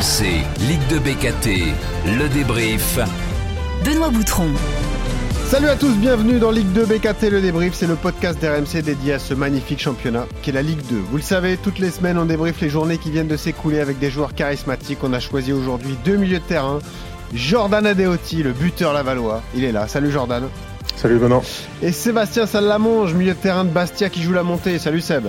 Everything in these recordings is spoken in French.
RMC, Ligue de BKT, le débrief. Benoît Boutron. Salut à tous, bienvenue dans Ligue 2 BKT Le Débrief, c'est le podcast d'RMC dédié à ce magnifique championnat qui est la Ligue 2. Vous le savez, toutes les semaines on débriefe les journées qui viennent de s'écouler avec des joueurs charismatiques. On a choisi aujourd'hui deux milieux de terrain. Jordan Adeoti, le buteur lavallois, il est là. Salut Jordan. Salut Benoît. Et Sébastien Salamonge, milieu de terrain de Bastia qui joue la montée. Salut Seb.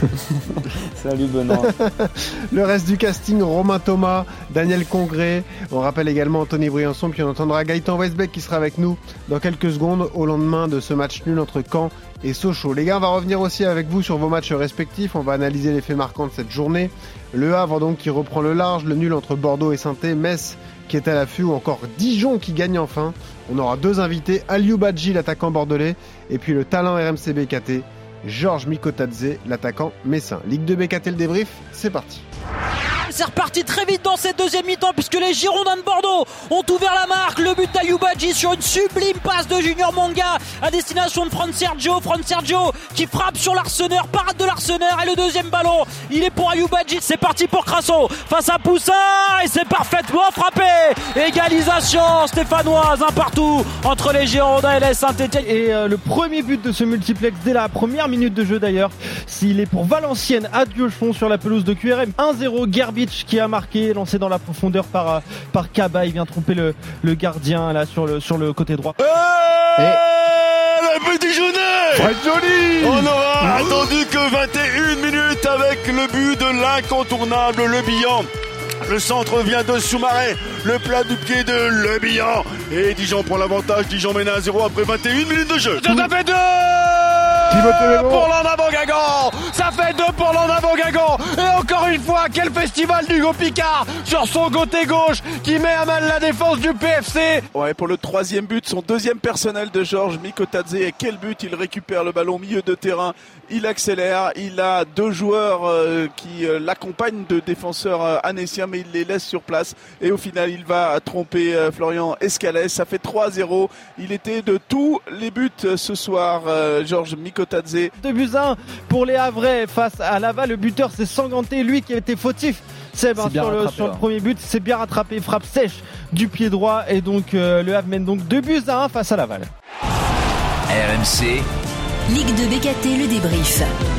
Salut Benoît. le reste du casting, Romain Thomas, Daniel Congré. On rappelle également Anthony Briançon, puis on entendra Gaëtan Westbeck qui sera avec nous dans quelques secondes au lendemain de ce match nul entre Caen et Sochaux. Les gars, on va revenir aussi avec vous sur vos matchs respectifs. On va analyser les faits marquants de cette journée. Le Havre donc qui reprend le large, le nul entre Bordeaux et saint Metz qui est à l'affût ou encore Dijon qui gagne enfin. On aura deux invités, Aliou Badji, l'attaquant bordelais, et puis le talent RMC BKT, Georges Mikotadze, l'attaquant messin. Ligue 2 BKT le débrief, c'est parti. C'est reparti très vite dans cette deuxième mi-temps puisque les Girondins de Bordeaux ont ouvert la marque. Le but d'Ayubadji sur une sublime passe de Junior Manga à destination de Fran Sergio. Fran Sergio qui frappe sur l'Arseneur, parade de l'Arseneur et le deuxième ballon, il est pour Ayubadji. C'est parti pour Crasso face à Poussin et c'est parfaitement frappé. Égalisation stéphanoise, un partout entre les Girondins et les Saint-Etienne. Et euh, le premier but de ce multiplex dès la première minute de jeu d'ailleurs, s'il est pour Valenciennes à Dieuchon sur la pelouse de QRM. 1-0 Gerbich qui a marqué, lancé dans la profondeur par, euh, par Kaba. Il vient tromper le, le gardien là sur le, sur le côté droit. Et... Le petit joli On aura attendu que 21 minutes avec le but de l'incontournable Le Bihan. Le centre vient de Soumaré. Le plat du pied de Le Bihan. Et Dijon prend l'avantage. Dijon mène à 0 après 21 minutes de jeu. Ça fait deux pour l'en Gagan Ça fait deux pour l'en Gagan Et encore une fois, quel festival d'Hugo Picard sur son côté gauche qui met à mal la défense du PFC Ouais, pour le troisième but, son deuxième personnel de Georges Mikotadze. Et quel but Il récupère le ballon au milieu de terrain. Il accélère. Il a deux joueurs euh, qui euh, l'accompagnent de défenseurs euh, anéciens, mais il les laisse sur place. Et au final, il va tromper Florian Escalès. Ça fait 3-0. Il était de tous les buts ce soir, Georges Mikotadze. 2 buts 1 pour les Havrais face à Laval. Le buteur c'est Sanganté, lui qui a été fautif. Seb hein, sur, le, sur le, premier but, c'est bien rattrapé, frappe sèche du pied droit et donc euh, le Havre mène donc 2 buts à 1 face à Laval. RMC Ligue de BKT le débrief.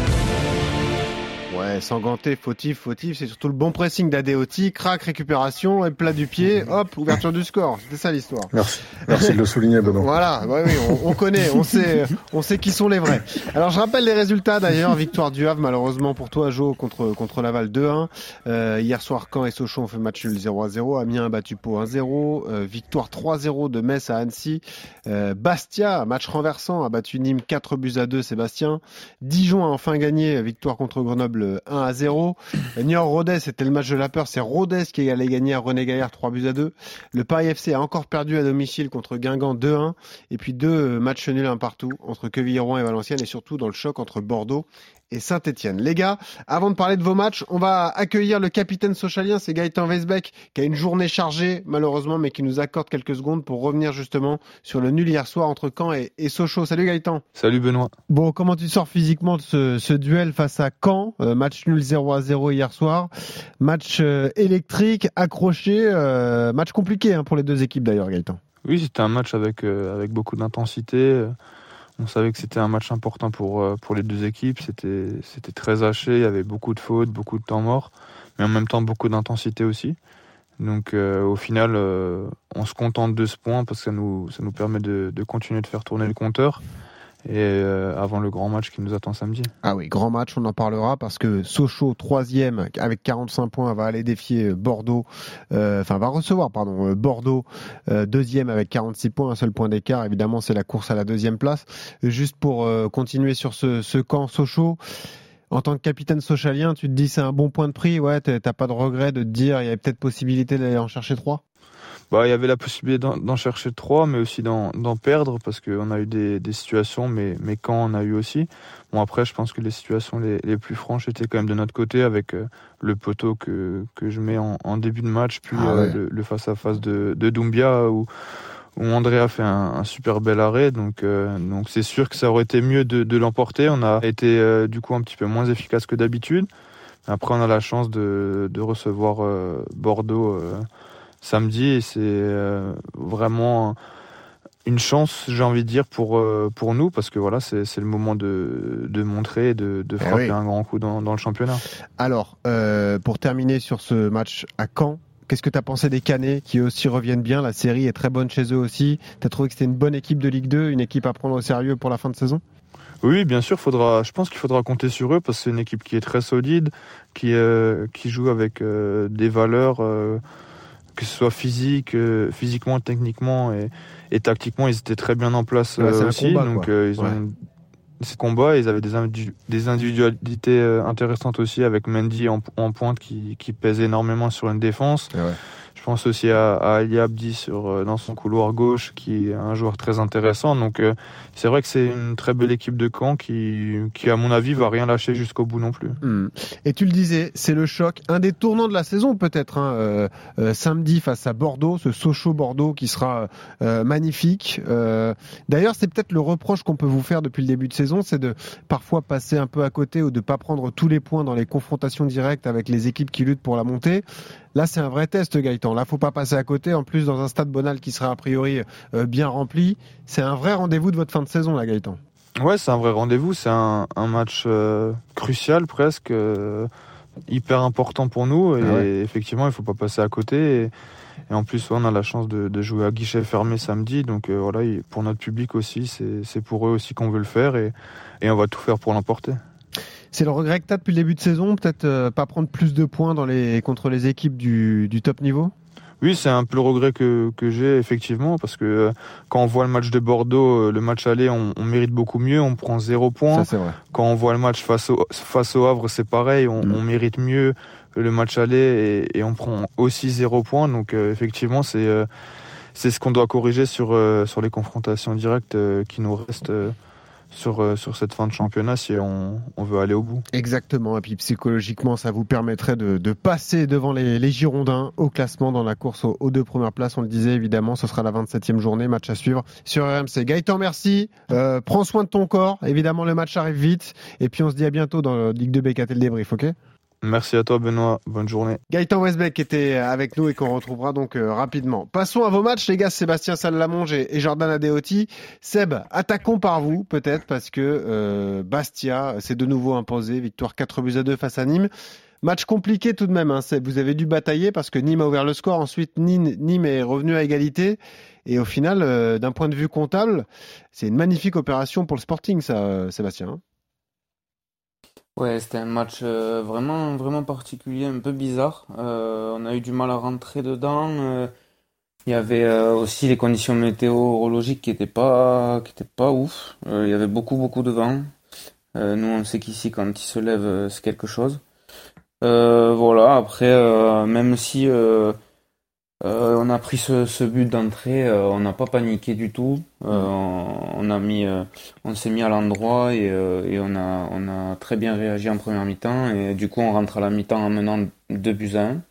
Ouais, Sanganté, fautif, fautif, c'est surtout le bon pressing d'Adeoti, crack, récupération, et plat du pied, hop, ouverture du score. C'était ça l'histoire. Merci. Merci de le souligner, Benoît. Voilà, ouais, oui, on, on, connaît, on sait, on sait qui sont les vrais. Alors je rappelle les résultats d'ailleurs, victoire du Havre malheureusement pour toi, Jo, contre, contre Laval 2-1. Euh, hier soir, Caen et Sochaux ont fait match nul 0-0. Amiens a battu Pau 1-0. Euh, victoire 3-0 de Metz à Annecy. Euh, Bastia, match renversant, a battu Nîmes 4 buts à 2, Sébastien. Dijon a enfin gagné, victoire contre Grenoble 1 à 0. Niort Rodez, c'était le match de la peur. C'est Rodez qui allait gagner à René Gaillard 3 buts à 2. Le Paris FC a encore perdu à domicile contre Guingamp 2-1. Et puis deux matchs nuls un partout entre Quevilly-Rouen et Valenciennes et surtout dans le choc entre Bordeaux et Saint-Etienne. Les gars, avant de parler de vos matchs, on va accueillir le capitaine socialien, c'est Gaëtan Weisbeck, qui a une journée chargée, malheureusement, mais qui nous accorde quelques secondes pour revenir justement sur le nul hier soir entre Caen et, Sochaux. Salut Gaëtan. Salut Benoît. Bon, comment tu sors physiquement de ce, duel face à Caen euh, Match nul 0 à 0 hier soir. Match euh, électrique, accroché, euh, match compliqué hein, pour les deux équipes d'ailleurs, Gaëtan. Oui, c'était un match avec, avec beaucoup d'intensité. On savait que c'était un match important pour, euh, les deux équipes. C'était, très haché, il y avait beaucoup de fautes, beaucoup de temps mort, mais en même temps beaucoup d'intensité aussi. Donc euh, au final, euh, on se contente de ce point parce que ça nous, permet de continuer de faire tourner le compteur et euh, avant le grand match qui nous attend samedi. Ah oui, grand match, on en parlera parce que Sochaux, troisième avec 45 points, va aller défier Bordeaux, euh, enfin va recevoir, pardon, euh, Bordeaux, deuxième avec 46 points, un seul point d'écart. Évidemment, c'est la course à la deuxième place. Juste pour continuer sur ce, ce camp Sochaux. En tant que capitaine socialien, tu te dis c'est un bon point de prix, ouais, t'as pas de regret de te dire il y avait peut-être possibilité d'aller en chercher trois? Bah, il y avait la possibilité d'en chercher trois, mais aussi d'en perdre, parce qu'on a eu des, des, situations, mais, mais quand on a eu aussi. Bon, après, je pense que les situations les, les plus franches étaient quand même de notre côté, avec euh, le poteau que, que je mets en, en début de match, puis ah euh, le face-à-face de, de Doumbia, où, où André a fait un, un super bel arrêt. Donc, euh, donc c'est sûr que ça aurait été mieux de, de l'emporter. On a été du coup un petit peu moins efficace que d'habitude Après, on a la chance de, de recevoir Bordeaux samedi et c'est vraiment une chance, j'ai envie de dire, pour, euh, pour nous, parce que voilà, c'est le moment de, de montrer, de, de eh frapper un grand coup dans, dans le championnat. Alors, euh, pour terminer sur ce match à Caen, Qu'est-ce que tu as pensé des Canets qui aussi reviennent bien? La série est très bonne chez eux aussi. Tu as trouvé que c'était une bonne équipe de Ligue 2, une équipe à prendre au sérieux pour la fin de saison? Oui, bien sûr, faudra, je pense qu'il faudra compter sur eux parce que c'est une équipe qui est très solide, qui, euh, qui joue avec des valeurs, que ce soit physique, physiquement, techniquement et, et tactiquement, ils étaient très bien en place euh, aussi. donc, euh, ils ont ces combats, ils avaient des, des individualités euh, intéressantes aussi avec Mendy en, pointe qui, qui, pèse énormément sur une défense. Pense aussi à, à Ali Abdi sur, dans son couloir gauche, qui est un joueur très intéressant. Donc c'est vrai que c'est une très belle équipe de Caen qui, à mon avis, va rien lâcher jusqu'au bout non plus. Hmm. Et tu le disais, c'est le choc, un des tournants de la saison peut-être, hein, euh, euh, samedi face à Bordeaux, ce Sochaux-Bordeaux qui sera euh, magnifique. D'ailleurs, c'est peut-être le reproche qu'on peut vous faire depuis le début de saison, c'est de parfois passer un peu à côté ou de pas prendre tous les points dans les confrontations directes avec les équipes qui luttent pour la montée. Là, c'est un vrai test, Gaëtan. Là, faut pas passer à côté. En plus, dans un stade Bonal qui sera a priori bien rempli, c'est un vrai rendez-vous de votre fin de saison, là, Gaëtan. Ouais, c'est un vrai rendez-vous. C'est un, match euh, crucial presque, euh, hyper important pour nous. Et ah effectivement, il faut pas passer à côté. Et, en plus, on a la chance de, jouer à guichet fermé samedi. Donc euh, voilà, pour notre public aussi, c'est pour eux aussi qu'on veut le faire. Et, on va tout faire pour l'emporter. C'est le regret que tu as depuis le début de saison, peut-être pas prendre plus de points dans les, contre les équipes du top niveau? Oui, c'est un peu le regret que, que j'ai effectivement parce que euh, quand on voit le match de Bordeaux, euh, le match aller, on, on mérite beaucoup mieux, on prend zéro point. Ça, vrai. Quand on voit le match face au, face au Havre, c'est pareil, on, mm. on, mérite mieux le match aller et, et, on prend aussi zéro point. Donc euh, effectivement, c'est c'est ce qu'on doit corriger sur sur les confrontations directes qui nous restent sur, euh, sur cette fin de championnat si on, on, veut aller au bout. Exactement, et puis psychologiquement, ça vous permettrait de, de passer devant les, les, Girondins au classement dans la course aux, deux premières places. On le disait évidemment, ce sera la 27e journée, match à suivre sur RMC. Gaëtan, merci. Euh, prends soin de ton corps. Évidemment, le match arrive vite. Et puis on se dit à bientôt dans la Ligue 2 BKT le débrief, ok? Merci à toi Benoît, bonne journée. Gaëtan Westbeck était avec nous et qu'on retrouvera donc euh, rapidement. Passons à vos matchs les gars, Sébastien Salamonge et, Jordan Adeoti. Seb, attaquons par vous peut-être parce que euh, Bastia s'est de nouveau imposé, victoire 4 buts à 2 face à Nîmes. Match compliqué tout de même, hein, Seb. Vous avez dû batailler parce que Nîmes a ouvert le score. Ensuite, Nîmes, est revenu à égalité. Et au final, euh, d'un point de vue comptable, c'est une magnifique opération pour le Sporting, ça, Sébastien. Ouais, c'était un match euh, vraiment, vraiment particulier, un peu bizarre. Euh, on a eu du mal à rentrer dedans. Euh, il y avait aussi les conditions météorologiques qui étaient pas, qui étaient pas ouf. il y avait beaucoup, beaucoup de vent. nous, on sait qu'ici, quand il se lève, c'est quelque chose. voilà. Après, même si euh, on a pris ce, but d'entrée, euh, on n'a pas paniqué du tout. Euh, on, a mis, on s'est mis à l'endroit et, on a, on a très bien réagi en première mi-temps et du coup on rentre à la mi-temps en menant 2 buts à 1.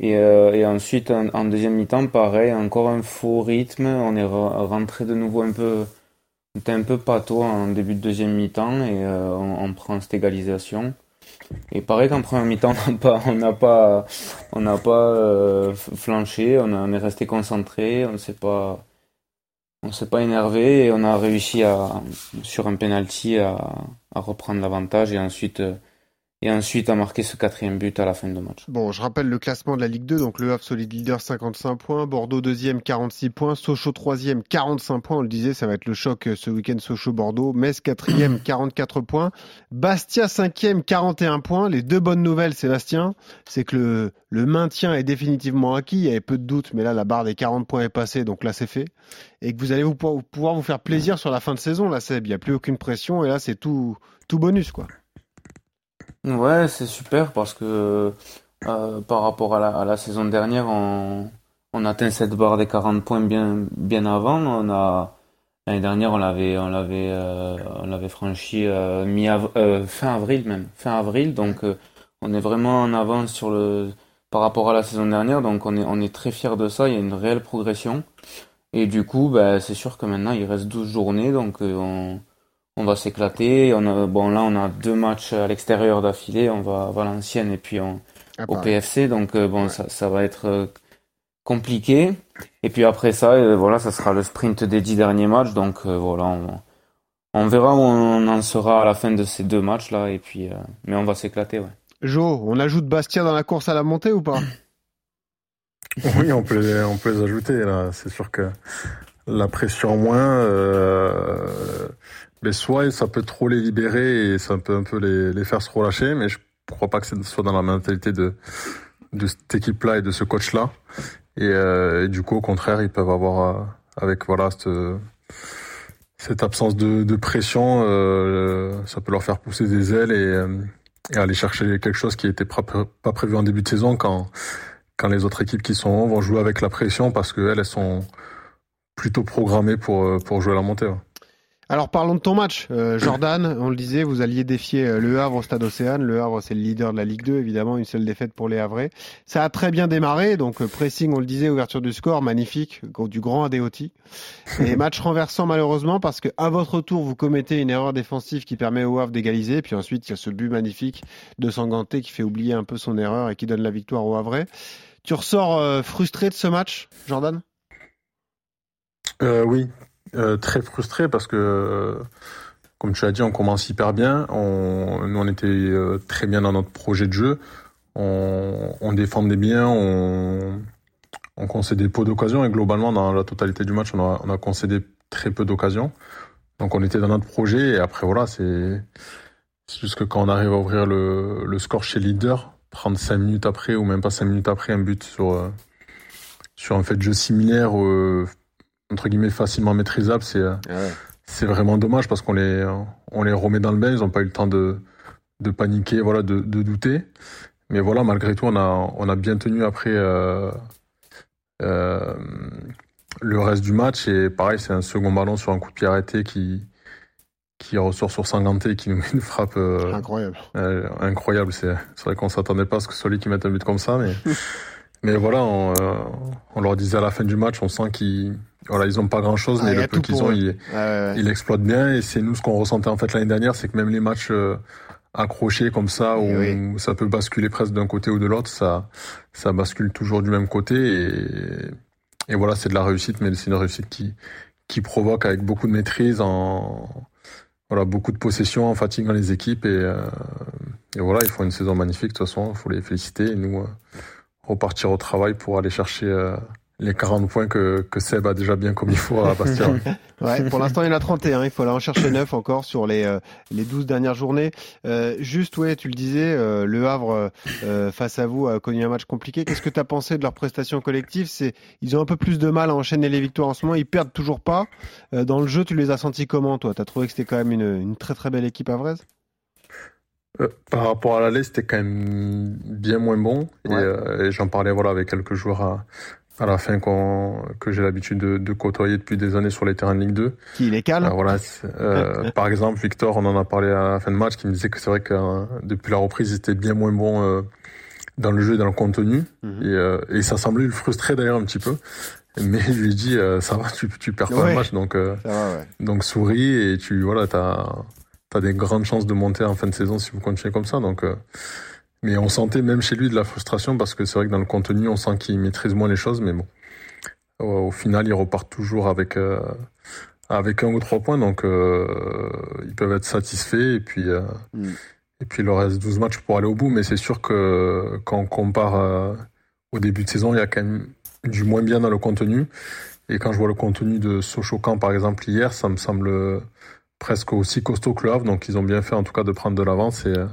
Et, ensuite en, deuxième mi-temps, pareil, encore un faux rythme. On est rentré de nouveau un peu, on était un peu pâteau en début de deuxième mi-temps et on, prend cette égalisation. Et pareil qu'en première mi-temps, on n'a pas, on n'a pas, euh, flanché, on, est resté concentré, on s'est pas, on s'est pas énervé et on a réussi à, sur un penalty à, à reprendre l'avantage et ensuite euh, et ensuite a marqué ce quatrième but à la fin de match. Bon, je rappelle le classement de la Ligue 2, donc Le Havre solide leader 55 points, Bordeaux deuxième 46 points, Sochaux troisième 45 points, on le disait, ça va être le choc euh, ce week-end Sochaux-Bordeaux, Metz quatrième 44 points, Bastia cinquième 41 points, les deux bonnes nouvelles Sébastien, c'est que le, le maintien est définitivement acquis, il y avait peu de doutes, mais là la barre des 40 points est passée, donc là c'est fait, et que vous allez vous pouvoir vous faire plaisir sur la fin de saison, là Seb, il n'y a plus aucune pression, et là c'est tout, tout bonus quoi. Ouais, c'est super parce que euh, par rapport à la, à la, saison dernière, on, on atteint cette barre des 40 points bien, bien avant. On a l'année dernière, on l'avait, on l'avait, euh, on l'avait franchi euh, mi euh, fin avril même, fin avril. Donc, euh, on est vraiment en avance sur le par rapport à la saison dernière. Donc, on est, on est très fier de ça. Il y a une réelle progression. Et du coup, bah, c'est sûr que maintenant, il reste 12 journées, donc on on va s'éclater. On a, bon, là, on a deux matchs à l'extérieur d'affilée. On va à Valenciennes et puis on, Ah, au. PFC. Donc, euh, bon, ça, ça va être euh, compliqué. Et puis après ça, euh, voilà, ça sera le sprint des dix derniers matchs. Donc, euh, voilà, on, on verra où on en sera à la fin de ces deux matchs-là. Et puis, euh, mais on va s'éclater, ouais. Jo, on ajoute Bastia dans la course à la montée ou pas? Oui, on peut les, on peut les ajouter. Là, c'est sûr que la pression moins, euh, mais soit ça peut trop les libérer et ça peut un peu les, les faire se relâcher, mais je crois pas que ce soit dans la mentalité de de cette équipe-là et de ce coach-là. Et, euh, du coup, au contraire, ils peuvent avoir euh, avec voilà cette, cette absence de, de pression, euh, ça peut leur faire pousser des ailes et, euh, et aller chercher quelque chose qui était pas prévu en début de saison quand quand les autres équipes qui sont vont jouer avec la pression parce qu'elles, elles sont plutôt programmées pour, euh, pour jouer à la montée. ouais. Alors parlons de ton match, Euh, Jordan. On le disait, vous alliez défier euh, Le Havre au Stade Océane. Le Havre, c'est le leader de la Ligue 2, évidemment, une seule défaite pour les Havrais. Ça a très bien démarré, donc pressing, on le disait, ouverture du score, magnifique, du grand Adeoti. Et match renversant malheureusement parce que à votre tour, vous commettez une erreur défensive qui permet au Havre d'égaliser. Puis ensuite, il y a ce but magnifique de Sanganté qui fait oublier un peu son erreur et qui donne la victoire au Havrais. Tu ressors euh, frustré de ce match, Jordan? Euh, oui, euh, très frustré parce que, comme tu as dit, on commence hyper bien. Nous, on était euh, très bien dans notre projet de jeu. On, défendait bien, on, on concédait peu d'occasions et globalement, dans la totalité du match, on a, on a concédé très peu d'occasions. Donc, on était dans notre projet et après, voilà, c'est juste que quand on arrive à ouvrir le, score chez leader, prendre cinq minutes après ou même pas cinq minutes après un but sur, un fait de jeu similaire, entre guillemets facilement maîtrisable, c'est euh, c'est vraiment dommage parce qu'on les on les remet dans le bain, ils n'ont pas eu le temps de de paniquer, voilà, de, de douter. Mais voilà, malgré tout, on a on a bien tenu après euh, euh, le reste du match et pareil, c'est un second ballon sur un coup de pied arrêté qui qui ressort sur Sanganté et qui nous met une frappe euh, Incroyable. incroyable. C'est vrai qu'on s'attendait pas à ce que ce soit lui qui mette un but comme ça, mais mais voilà, on, euh, on leur disait à la fin du match, on sent qu'ils voilà, ils ont pas grand chose, Ah, mais il y a le peu qu'ils ont, ils, ouais, ouais. ils l'exploitent bien. Et c'est nous ce qu'on ressentait en fait l'année dernière, c'est que même les matchs euh, accrochés comme ça, où ça peut basculer presque d'un côté ou de l'autre, ça ça bascule toujours du même côté. Et, et voilà, c'est de la réussite, mais c'est une réussite qui qui provoque avec beaucoup de maîtrise, en voilà beaucoup de possession, en fatiguant les équipes et euh, et voilà, ils font une saison magnifique. De toute façon, il faut les féliciter. Et nous, euh, repartir au travail pour aller chercher euh, les 40 points que, que Seb a déjà bien comme il faut à Bastia. Pour l'instant, il y en a 31. Il faut aller en chercher 9 encore sur les, euh, les 12 dernières journées. Euh, juste, ouais, tu le disais, euh, Le Havre, euh, face à vous, a connu un match compliqué. Qu'est-ce que tu as pensé de leur prestation collective? Ils ont un peu plus de mal à enchaîner les victoires en ce moment. Ils perdent toujours pas. Euh, dans le jeu, tu les as sentis comment, toi? Tu as trouvé que c'était quand même une, une très très belle équipe avraise Euh, par rapport à l'aller, c'était quand même bien moins bon. Et, euh, et j'en parlais voilà avec quelques joueurs à, à la fin que j'ai l'habitude de, de côtoyer depuis des années sur les terrains de Ligue 2. Qui il est calme Euh, voilà, euh, par exemple, Victor, on en a parlé à la fin de match, qui me disait que c'est vrai que euh, depuis la reprise, il était bien moins bon dans le jeu et dans le contenu. Et, euh, et ça semblait le frustrer d'ailleurs un petit peu. Mais je lui ai dit, ça va, tu, tu perds pas Ouais. le match, donc, Ça va, ouais. donc souris et tu voilà, t'as as des grandes chances de monter en fin de saison si vous continuez comme ça. Donc, euh, mais on sentait même chez lui de la frustration parce que c'est vrai que dans le contenu, on sent qu'il maîtrise moins les choses, mais bon, au, au final, ils repartent toujours avec euh, avec un ou trois points, donc euh, ils peuvent être satisfaits et puis euh, et puis il leur reste 12 matchs pour aller au bout. Mais c'est sûr que quand on compare au début de saison, il y a quand même du moins bien dans le contenu. Et quand je vois le contenu de Sochaux-Camp, par exemple, hier, ça me semble presque aussi costaud que le. Donc, ils ont bien fait, en tout cas, de prendre de l'avance. Et, euh,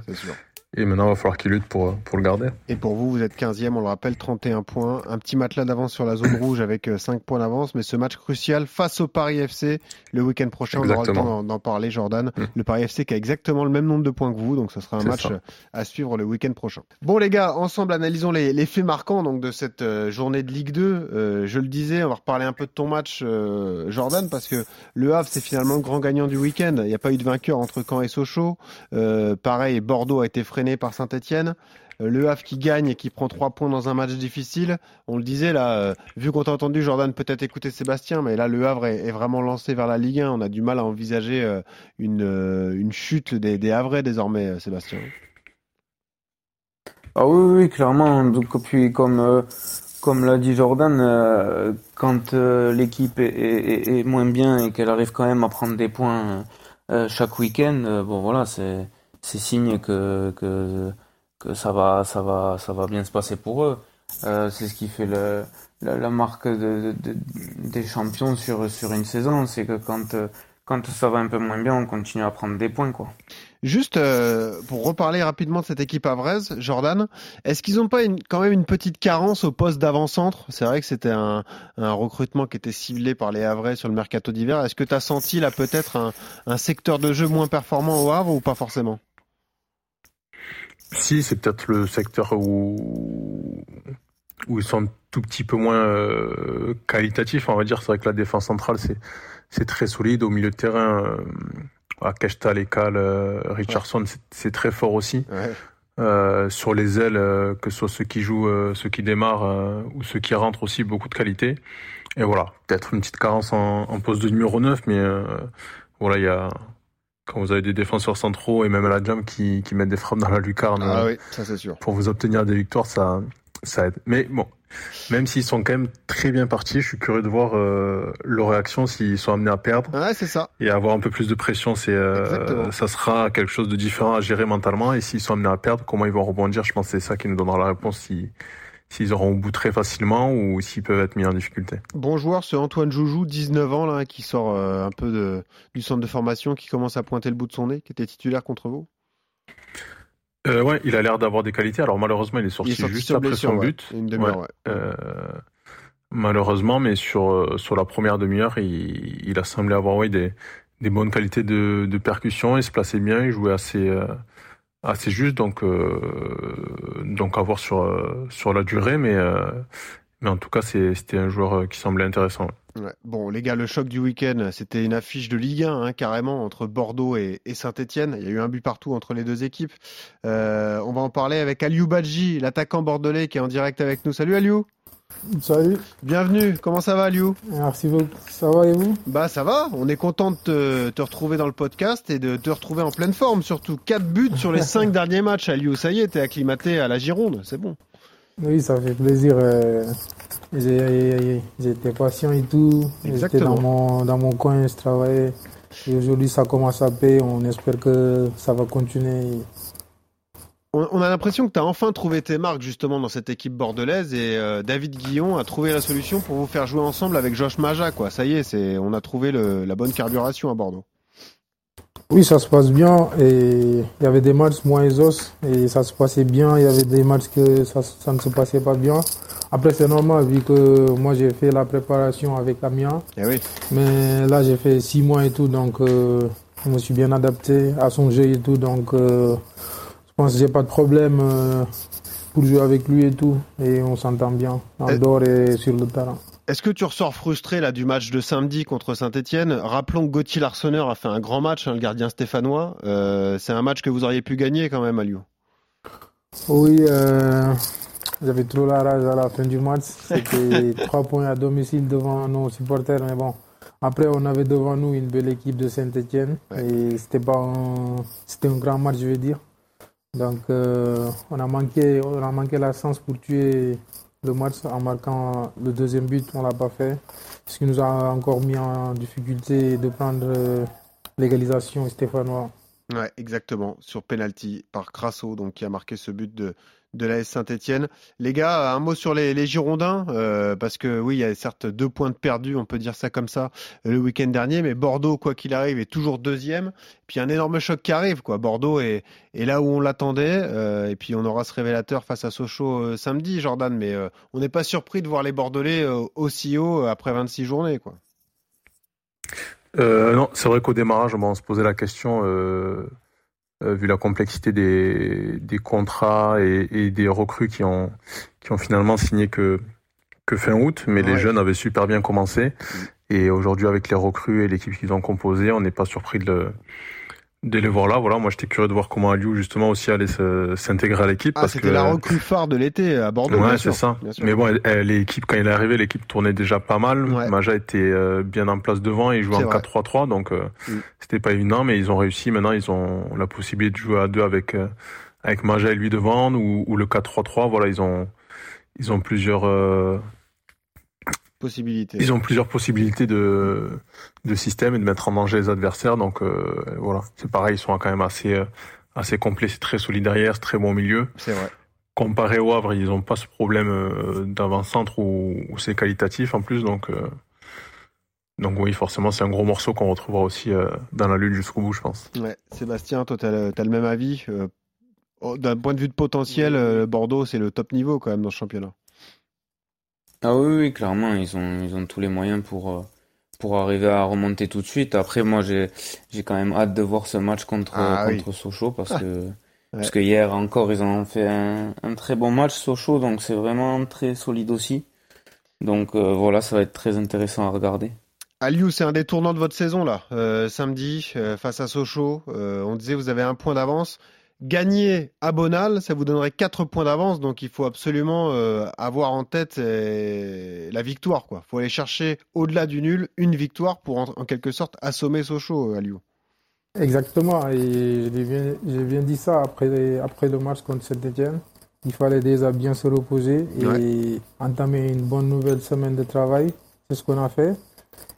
et maintenant, il va falloir qu'ils luttent pour, pour le garder. Et pour vous, vous êtes 15e, on le rappelle, 31 points. Un petit matelas d'avance sur la zone rouge avec euh, 5 points d'avance. Mais ce match crucial face au Paris FC le week-end prochain, on aura le Exactement. temps d'en- parler, Jordan. Mm. Le Paris FC qui a exactement le même nombre de points que vous. Donc ce sera un match ça. euh, à suivre le week-end prochain. Bon, les gars, ensemble, analysons les, les faits marquants donc, de cette euh, journée de Ligue 2. Euh, je le disais, on va reparler un peu de ton match, euh, Jordan, parce que le Havre, c'est finalement le grand gagnant du week-end. Il n'y a pas eu de vainqueur entre Caen et Sochaux. Euh, pareil, Bordeaux a été par Saint-Etienne. le Havre qui gagne et qui prend trois points dans un match difficile. On le disait là, vu qu'on t'a entendu Jordan peut-être écouter Sébastien, mais là le Havre est, vraiment lancé vers la Ligue 1. On a du mal à envisager une, une chute des, des Havrais désormais, Sébastien. Ah oui, oui, clairement. Donc, puis comme comme l'a dit Jordan, euh, quand euh, l'équipe est, moins bien et qu'elle arrive quand même à prendre des points euh, chaque week-end, bon voilà, c'est c'est signe que, que que ça va ça va ça va bien se passer pour eux. c'est ce qui fait le, la, marque de, des champions sur sur une saison, c'est que quand quand ça va un peu moins bien, on continue à prendre des points quoi. Juste euh, pour reparler rapidement de cette équipe avraise, Jordan, est-ce qu'ils n'ont pas une, quand même une petite carence au poste d'avant-centre? C'est vrai que c'était un, un, recrutement qui était ciblé par les Havrais sur le mercato d'hiver. Est-ce que tu as senti là peut-être un, un, secteur de jeu moins performant au Havre ou pas forcément? Si, c'est peut-être le secteur où, où ils sont un tout petit peu moins euh, qualitatifs, on va dire. C'est vrai que la défense centrale, c'est très solide. Au milieu de terrain... Euh, à Keshta, Lekal, euh, Richardson, c'est très fort aussi. Euh, sur les ailes, euh, que ce soit ceux qui jouent, ceux qui démarrent ou ceux qui rentrent aussi, beaucoup de qualité. Et voilà, peut-être une petite carence en, poste de numéro 9, mais voilà, il y a quand vous avez des défenseurs centraux et même à la jam qui, qui mettent des frappes dans la lucarne. Ah oui, ça c'est sûr. Pour vous obtenir des victoires, ça, ça aide. Mais bon, même s'ils sont quand même très bien partis, je suis curieux de voir euh, leur réaction s'ils sont amenés à perdre. Ouais, c'est ça. Et avoir un peu plus de pression, c'est euh, ça sera quelque chose de différent à gérer mentalement. Et s'ils sont amenés à perdre, comment ils vont rebondir Je pense que c'est ça qui nous donnera la réponse si s'ils auront au bout très facilement ou s'ils peuvent être mis en difficulté. Bon joueur, ce Antoine Joujou, 19 ans, là, qui sort euh, un peu de, du centre de formation, qui commence à pointer le bout de son nez, qui était titulaire contre vous? Euh, ouais, il a l'air d'avoir des qualités. Alors malheureusement, il est sorti, juste après son but. Euh, malheureusement, mais sur euh, sur la première demi-heure, il, il, a semblé avoir ouais, des, des bonnes qualités de, de percussion. Il se plaçait bien, il jouait assez euh, assez juste. Donc donc à voir sur sur la durée, mais mais en tout cas, c'était un joueur qui semblait intéressant. Bon, les gars, le choc du week-end, c'était une affiche de Ligue 1, hein, carrément, entre Bordeaux et, Saint-Etienne. Il y a eu un but partout entre les deux équipes. Euh, on va en parler avec Aliou Badji, l'attaquant bordelais qui est en direct avec nous. Salut Aliou Salut. Bienvenue. Comment ça va, Aliou Merci beaucoup. Ça va et vous? Bah, ça va. On est content de te, retrouver dans le podcast et de te retrouver en pleine forme, surtout. Quatre buts sur les cinq derniers matchs, Aliou. Ça y est, t'es acclimaté à la Gironde. C'est bon. Oui, ça fait plaisir. Euh, j'étais patient et tout. J'étais dans mon, dans mon coin, je travaillais. Et aujourd'hui, ça commence à payer. On espère que ça va continuer. On a l'impression que tu as enfin trouvé tes marques justement dans cette équipe bordelaise et euh, David Guillon a trouvé la solution pour vous faire jouer ensemble avec Josh Maja. Quoi. Ça y est, c'est, on a trouvé le, la bonne carburation à Bordeaux. Oui, ça se passe bien et il y avait des matchs moins exhaustifs et ça se passait bien. Il y avait des matchs que ça, ça ne se passait pas bien. Après, c'est normal vu que moi j'ai fait la préparation avec Amiens. Eh oui. Mais là, j'ai fait six mois et tout, donc euh, je me suis bien adapté à son jeu et tout. Donc, euh, je pense que j'ai pas de problème euh, pour jouer avec lui et tout. Et on s'entend bien en dehors et sur le terrain. Est-ce que tu ressors frustré là du match de samedi contre Saint-Etienne Rappelons que Gauthier Larsonneur a fait un grand match, hein, le gardien stéphanois. Euh, c'est un match que vous auriez pu gagner quand même à Lyon. Oui, euh, j'avais trop la rage à la fin du match. C'était trois points à domicile devant nos supporters, mais bon. Après, on avait devant nous une belle équipe de Saint-Etienne et c'était pas un, c'était un grand match, je veux dire. Donc, euh, on a manqué, on a manqué la chance pour tuer le match en marquant le deuxième but, on l'a pas fait. Ce qui nous a encore mis en difficulté de prendre euh, l'égalisation stéphanois. Ouais, exactement, sur penalty par Crasso, donc qui a marqué ce but de, de la Saint-Etienne. Les gars, un mot sur les, Girondins, euh, parce que oui, il y a certes deux points de perdus, on peut dire ça comme ça, le week-end dernier, mais Bordeaux, quoi qu'il arrive, est toujours deuxième. Puis un énorme choc qui arrive, quoi. Bordeaux est, est là où on l'attendait, euh, et puis on aura ce révélateur face à Sochaux euh, samedi, Jordan, mais on n'est pas surpris de voir les Bordelais aussi haut après 26 journées, quoi. Non, c'est vrai qu'au démarrage, on se posait la question euh, vu la complexité des, des contrats et, et, des recrues qui ont, qui ont finalement signé que, que fin août, mais les jeunes avaient super bien commencé. Et aujourd'hui, avec les recrues et l'équipe qu'ils ont composée, on n'est pas surpris de, de les voir là. Voilà, moi j'étais curieux de voir comment Aliou justement aussi allait s'intégrer à l'équipe. Ah, c'était la recrue phare de l'été à Bordeaux. Ouais, c'est ça. Mais bon, l'équipe quand il est arrivé, l'équipe tournait déjà pas mal. Maja était euh, bien en place devant et il jouait en 4-3-3, donc euh, mm. c'était pas évident, mais ils ont réussi. Maintenant, ils ont la possibilité de jouer à deux avec euh, avec Maja et lui devant ou, ou le 4-3-3. Voilà, ils ont ils ont plusieurs possibilités. Ils ont plusieurs possibilités de, de système et de mettre en danger les adversaires. Donc euh, voilà, c'est pareil, ils sont quand même assez, euh, assez complets, c'est très solide derrière, c'est très bon milieu. C'est vrai. Comparé au Havre, ils n'ont pas ce problème euh, d'avant-centre où, c'est qualitatif en plus. Donc, donc oui, forcément, c'est un gros morceau qu'on retrouvera aussi dans la lutte jusqu'au bout, je pense. Ouais. Sébastien, toi, tu as, le même avis D'un point de vue de potentiel, Bordeaux, c'est le top niveau quand même dans le championnat. Ah oui, oui, clairement, ils ont, ils ont tous les moyens pour, euh, pour arriver à remonter tout de suite. Après, moi, j'ai, j'ai quand même hâte de voir ce match contre, ah contre Sochaux parce que, parce que hier encore, ils ont fait un, un très bon match, Sochaux, donc c'est vraiment très solide aussi. Donc euh, voilà, ça va être très intéressant à regarder. Aliou, c'est un des tournants de votre saison là, euh, samedi face à Sochaux. on disait vous avez un point d'avance. Gagner à Bonal, ça vous donnerait 4 points d'avance, donc il faut absolument euh, avoir en tête euh, la victoire. Il faut aller chercher au-delà du nul une victoire pour en, quelque sorte assommer Sochaux, Aliou. Exactement, et j'ai bien, dit ça après, après le match contre Saint-Etienne. Il fallait déjà bien se reposer et entamer une bonne nouvelle semaine de travail. C'est ce qu'on a fait.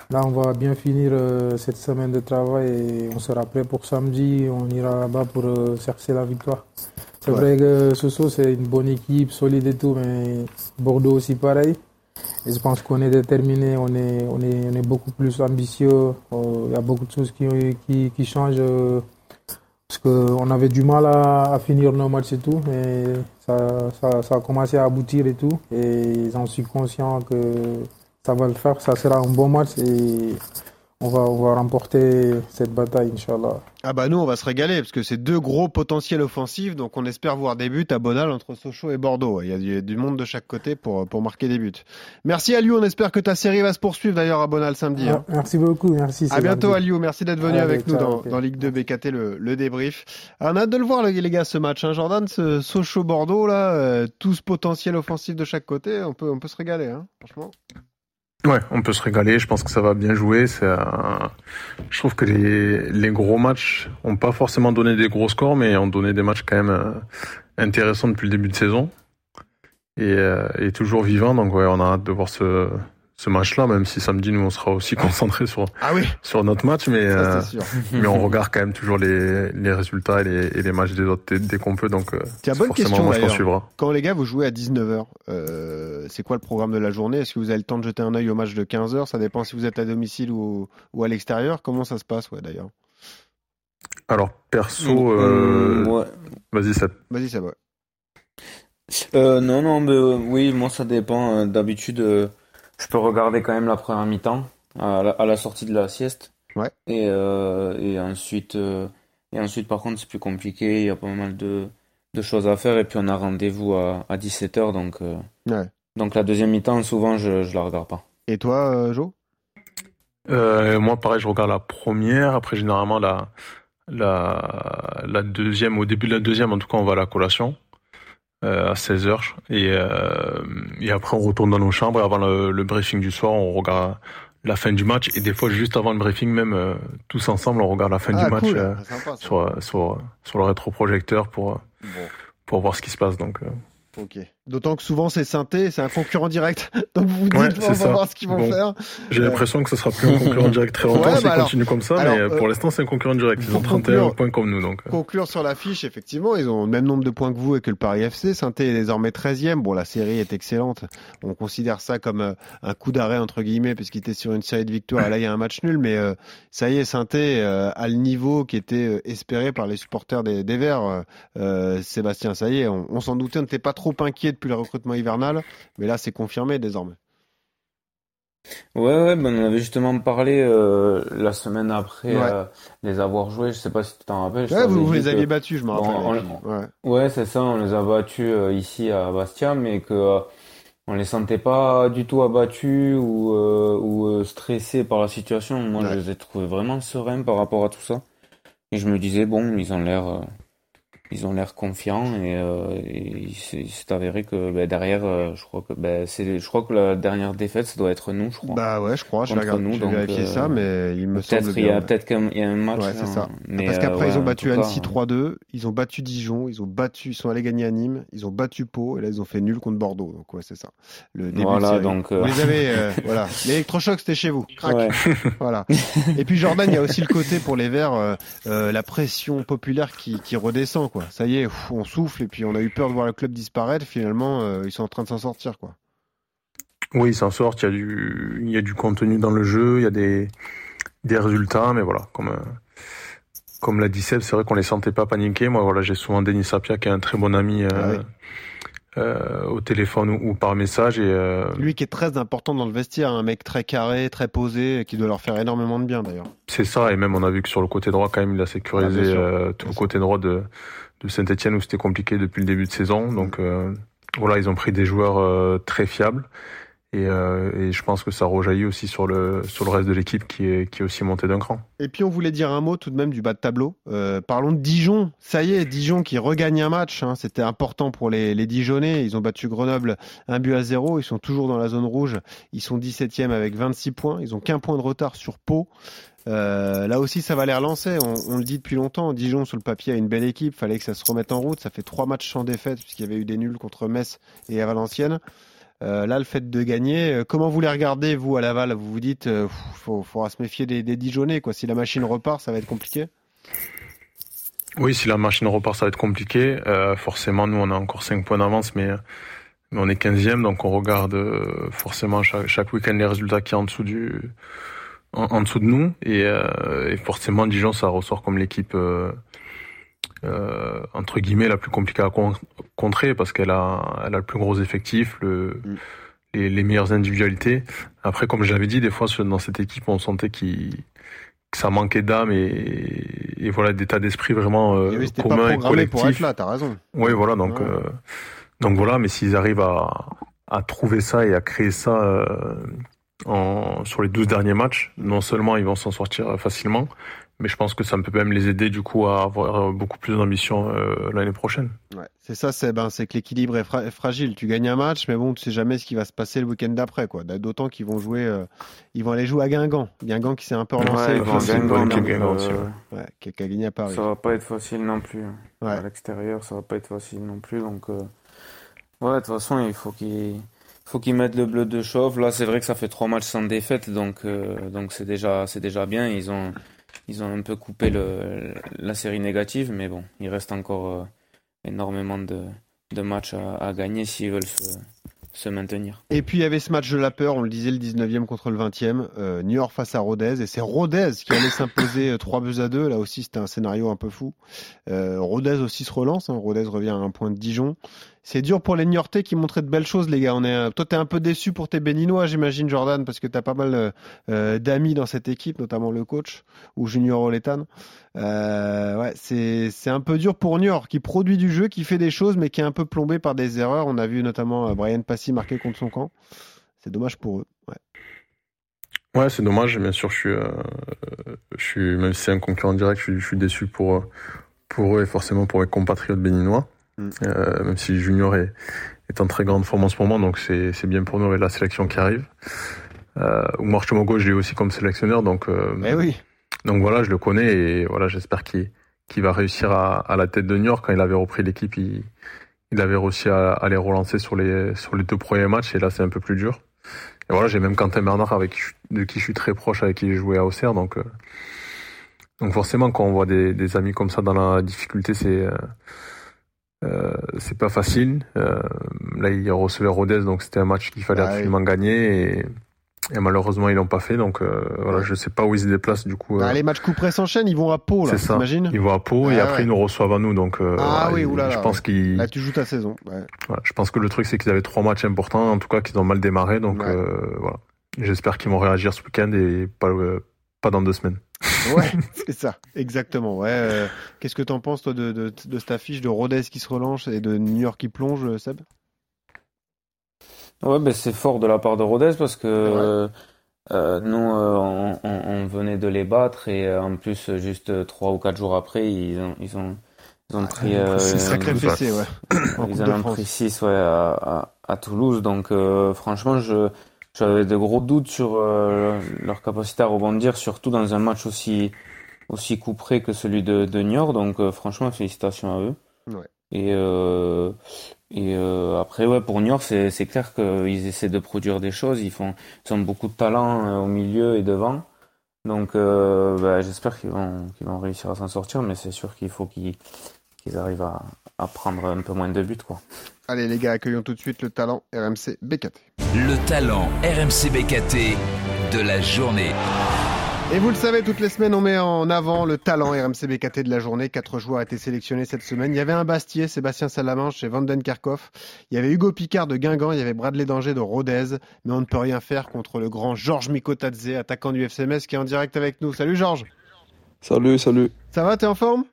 Là, on va bien finir euh, cette semaine de travail et on sera prêt pour samedi. On ira là-bas pour euh, chercher la victoire. C'est vrai que Soso, c'est une bonne équipe, solide et tout, mais Bordeaux aussi pareil. Et je pense qu'on est déterminé, on est, on est, on est beaucoup plus ambitieux. Il y a beaucoup de choses qui, qui, qui changent. Euh, parce qu'on avait du mal à, finir nos matchs et tout, mais ça, ça, ça a commencé à aboutir et tout. Et j'en suis conscient que ça va le faire, ça sera un bon match et on va, on va remporter cette bataille, Inch'Allah. Ah bah nous, on va se régaler parce que c'est deux gros potentiels offensifs, donc on espère voir des buts à Bonal entre Sochaux et Bordeaux. Il y a du, monde de chaque côté pour, pour marquer des buts. Merci Aliou, on espère que ta série va se poursuivre d'ailleurs à Bonal samedi. Hein. Ah, merci beaucoup, merci. À bientôt Aliou, merci d'être venu avec nous dans, dans, Ligue 2 BKT, le, le débrief. on a hâte de le voir les gars ce match, hein, Jordan, ce Sochaux-Bordeaux là, euh, tout ce potentiel offensif de chaque côté, on peut, on peut se régaler, hein, franchement. Ouais, on peut se régaler. Je pense que ça va bien jouer. C'est, je trouve que les, les gros matchs ont pas forcément donné des gros scores, mais ont donné des matchs quand même euh, intéressants depuis le début de saison et, euh, et toujours vivants. Donc ouais, on a hâte de voir ce, ce match-là, même si samedi nous on sera aussi concentré sur ah oui. sur notre match, mais euh, mais on regarde quand même toujours les, les résultats et les, et les matchs des autres dès, qu'on peut. Donc euh, Tiens, bonne question moi, Quand les gars vous jouez à 19h, euh, c'est quoi le programme de la journée? Est-ce que vous avez le temps de jeter un œil au match de 15h Ça dépend si vous êtes à domicile ou, ou à l'extérieur. Comment ça se passe, ouais, d'ailleurs? Alors perso, euh, ouais. vas-y ça. Vas-y ça va. Euh, non non, mais oui, moi ça dépend. D'habitude je peux regarder quand même la première mi-temps à, la, sortie de la sieste. Ouais. Et, euh, et ensuite, euh, et ensuite, par contre, c'est plus compliqué. Il y a pas mal de, de choses à faire. Et puis, on a rendez-vous à, à 17h. Donc, euh, ouais. Donc, la deuxième mi-temps, souvent, je, je la regarde pas. Et toi, Jo? Moi, pareil, je regarde la première. Après, généralement, la, la, la deuxième, au début de la deuxième, en tout cas, on va à la collation. Euh, à 16h. Et, euh, et après, on retourne dans nos chambres. Et avant le, briefing du soir, on regarde la fin du match. Et des fois, juste avant le briefing, même euh, tous ensemble, on regarde la fin ah, du match ah, sur, sur, sur le rétroprojecteur pour, pour voir ce qui se passe. Donc, Ok. D'autant que souvent c'est synthé, c'est un concurrent direct. Donc vous vous dites, on va voir ce qu'ils vont faire. J'ai euh. l'impression que ce sera plus un concurrent direct très longtemps s'ils bah continuent comme ça, mais euh, pour l'instant c'est un concurrent direct. Ils ont 31 points comme nous. donc. Euh. Conclure sur l'affiche, effectivement, ils ont le même nombre de points que vous et que le Paris FC. Synthé est désormais 13e. Bon, la série est excellente. On considère ça comme un coup d'arrêt, entre guillemets, puisqu'il était sur une série de victoires. Là, il y a un match nul, mais ça y est, Synthé a le niveau qui était espéré par les supporters des, des Verts. Sébastien, ça y est, on, on s'en doutait, on n'était pas trop inquiet depuis le recrutement hivernal, mais là c'est confirmé désormais. Ouais, ouais, ben on avait justement parlé euh, la semaine après euh, les avoir joués. Je sais pas si tu t'en rappelles. Ouais, vous, les aviez battus, je me rappelle. ouais, ouais c'est ça, on les a battus euh, ici à Bastia, mais que on les sentait pas du tout abattus ou, ou stressés par la situation. Moi, je les ai trouvés vraiment sereins par rapport à tout ça. et je me disais bon, ils ont l'air ils ont l'air confiants et, euh, il s'est avéré que bah, derrière, euh, je crois que bah, c'est, je crois que la dernière défaite, ça doit être nous, je crois. Bah ouais, je crois. Je vais, nous, donc, vérifier ça, mais il me peut-être semble il y a peut-être qu'il y a un match. Ouais, c'est hein, ça. mais, Parce qu'après, euh, ils ont battu Annecy cas, 3-2, ils ont battu Dijon, ils ont battu, ils sont allés gagner à Nîmes, ils ont battu Pau, et là, ils ont fait nul contre Bordeaux. Donc, ouais, c'est ça. Le début Voilà, de donc, euh, Vous les avez, euh, voilà. L'électrochoc, c'était chez vous. Crac. Ouais. voilà. Et puis, Jordan, il y a aussi le côté pour les Verts, euh, euh, la pression populaire qui, qui redescend, quoi. Ça y est, on souffle, et puis on a eu peur de voir le club disparaître. Finalement, euh, ils sont en train de s'en sortir, quoi. Oui, ils s'en sortent. Il y a du, il y a du contenu dans le jeu, il y a des, des résultats, mais voilà, comme, euh, comme l'a dit Seb, c'est vrai qu'on les sentait pas paniquer. Moi, voilà, j'ai souvent Denis Sapia, qui est un très bon ami, euh, Ah oui. euh, au téléphone ou, ou par message, et euh, Lui qui est très important dans le vestiaire, un mec très carré, très posé, qui doit leur faire énormément de bien, d'ailleurs. c'est ça. Et même, on a vu que sur le côté droit, quand même, il a Ah, sécurisé euh, tout le côté droit de, de Saint-Etienne où c'était compliqué depuis le début de saison. Donc, euh, voilà, ils ont pris des joueurs euh, très fiables. Et, euh, et je pense que ça rejaillit aussi sur le, reste de l'équipe qui est, aussi monté d'un cran. Et puis on voulait dire un mot tout de même du bas de tableau. Parlons de Dijon. Ça y est, Dijon qui regagne un match. hein. C'était important pour les, les Dijonais. Ils ont battu Grenoble un but à zéro. Ils sont toujours dans la zone rouge. Ils sont 17e avec 26 points. Ils ont qu'un point de retard sur Pau. Euh, là aussi, ça va les relancer. On, le dit depuis longtemps. Dijon, sur le papier, a une belle équipe. Fallait que ça se remette en route. Ça fait trois matchs sans défaite puisqu'il y avait eu des nuls contre Metz et à Valenciennes. Euh, là, le fait de gagner, euh, comment vous les regardez, vous, à Laval? Vous vous dites, faut, faudra se méfier des, des Dijonais, quoi. Si la machine repart, ça va être compliqué. Oui, si la machine repart, ça va être compliqué. Forcément, nous, on a encore 5 points d'avance, mais, on est 15e, donc on regarde forcément chaque, chaque week-end les résultats qui est en dessous du, en, en dessous de nous, et, euh, et forcément, Dijon, ça ressort comme l'équipe euh, euh, entre guillemets la plus compliquée à con- contrer parce qu'elle a, elle a le plus gros effectif, le, Mm. les, les meilleures individualités. Après, comme j'avais dit, des fois dans cette équipe, on sentait qu'il que ça manquait d'âme et, et voilà d'état d'esprit vraiment euh, oui, c'était pas commun et programmé pour être collectif. là, t'as raison. Oui, voilà, donc, Ouais. euh, donc voilà, mais s'ils arrivent à, à trouver ça et à créer ça euh, en, sur les 12 derniers matchs, non seulement ils vont s'en sortir facilement, mais je pense que ça peut même les aider du coup à avoir beaucoup plus d'ambition euh, l'année prochaine. Ouais, c'est ça, c'est ben, c'est que l'équilibre est, fra- est fragile. Tu gagnes un match, mais bon, tu sais jamais ce qui va se passer le week-end d'après, quoi. D'autant qu'ils vont jouer, euh, ils vont aller jouer à Guingamp. Guingamp qui s'est un peu relancé, Ouais, Guingamp, Guingamp euh, ouais. qui, a gagné à Paris. Ça va pas être facile non plus. Ouais. À l'extérieur, ça va pas être facile non plus. Donc, euh, ouais, de toute façon, il faut qu'ils faut qu'ils mettent le bleu de chauffe. Là, c'est vrai que ça fait trois matchs sans défaite, donc euh, donc c'est déjà c'est déjà bien. Ils ont ils ont un peu coupé la série négative, mais bon, il reste encore euh, énormément de, de matchs à, gagner s'ils veulent se, se maintenir. Et puis il y avait ce match de la peur, on le disait, le 19e contre le 20e, euh, New York face à Rodez, et c'est Rodez qui allait s'imposer euh, 3 buts à 2, là aussi c'était un scénario un peu fou. Rodez aussi se relance, hein. Rodez revient à un point de Dijon. C'est dur pour les Niortais qui montraient de belles choses, les gars. On est, euh, toi, t'es un peu déçu pour tes Béninois, j'imagine, Jordan, parce que t'as pas mal euh, euh, d'amis dans cette équipe, notamment le coach ou Junior Oletan. C'est un peu dur pour Niort, qui produit du jeu, qui fait des choses, mais qui est un peu plombé par des erreurs. On a vu notamment Brian Passy marquer contre son camp. C'est dommage pour eux. Ouais. C'est dommage. Bien sûr, je suis, même si c'est un concurrent direct, je suis, déçu pour pour eux et forcément pour mes compatriotes béninois. Mm. Euh, même si Junior est, est en très grande forme en ce moment, donc c'est bien pour nous avec la sélection qui arrive. Euh, Oumar Chomogo, je l'ai aussi comme sélectionneur, donc euh, Eh oui. donc voilà, je le connais et voilà, j'espère qu'il va réussir à, à la tête de New York. Quand il avait repris l'équipe, il, il avait réussi à, à les relancer sur les sur les deux premiers matchs et là c'est un peu plus dur. Et voilà, j'ai même Quentin Bernard avec de qui je suis très proche, avec qui j'ai joué à Auxerre, donc euh, donc forcément quand on voit des, des amis comme ça dans la difficulté, c'est euh, c'est pas facile. Euh, là, il recevait Rodez, donc c'était un match qu'il fallait Ah oui. absolument gagner et, et malheureusement ils l'ont pas fait. Donc euh, voilà, je sais pas où ils se déplacent du coup. euh, Ah, les matchs coup près s'enchaînent, ils vont à Pau, là, c'est ça. t'imagines Ils vont à Pau et Ah après ouais. ils nous reçoivent à nous. Donc Ah oui, ils- oulala, je pense qu'ils. Là, tu joues ta saison. Ouais. voilà, je pense que le truc c'est qu'ils avaient trois matchs importants, en tout cas qu'ils ont mal démarré. Donc Ouais. voilà. J'espère qu'ils vont réagir ce week-end et pas pas dans deux semaines. Ouais, c'est ça, exactement. Ouais. euh, Qu'est-ce que t'en penses, toi, de, de, de cette affiche de Rodez qui se relance et de New York qui plonge, Seb? Ouais, ben c'est fort de la part de Rodez parce que Ouais. euh, Euh, nous, euh, on, on, on venait de les battre et euh, en plus, juste trois ou quatre jours après, ils ont, ils ont, ils ont pris. Ah, C'est euh, sacré fessé, ouais. Ils en ont pris 6 ouais, à, à, à Toulouse. Donc, euh, franchement, je, j'avais de gros doutes sur euh, leur capacité à rebondir, surtout dans un match aussi, aussi couperé que celui de, de Niort. Donc, euh, franchement, félicitations à eux. Ouais. Et, euh, et euh, après, ouais, pour Niort, c'est, clair qu'ils essaient de produire des choses. Ils, font, ils ont beaucoup de talent euh, au milieu et devant. Donc, euh, bah, j'espère qu'ils vont, qu'ils vont réussir à s'en sortir, mais c'est sûr qu'il faut qu'ils, qu'ils arrivent à, à prendre un peu moins de buts, quoi. Allez les gars, accueillons tout de suite le talent RMC BKT. Le talent RMC BKT de la journée. Et vous le savez, toutes les semaines, on met en avant le talent RMC BKT de la journée. Quatre joueurs ont été sélectionnés cette semaine. Il y avait un Bastier, Sébastien Salamanche et Vanden Kerkhoff. Il y avait Hugo Picard de Guingamp, il y avait Bradley Danger de Rodez. Mais on ne peut rien faire contre le grand Georges Mikotadze, attaquant du FCMS, qui est en direct avec nous. Salut Georges Salut, salut. Ça va, t'es en forme?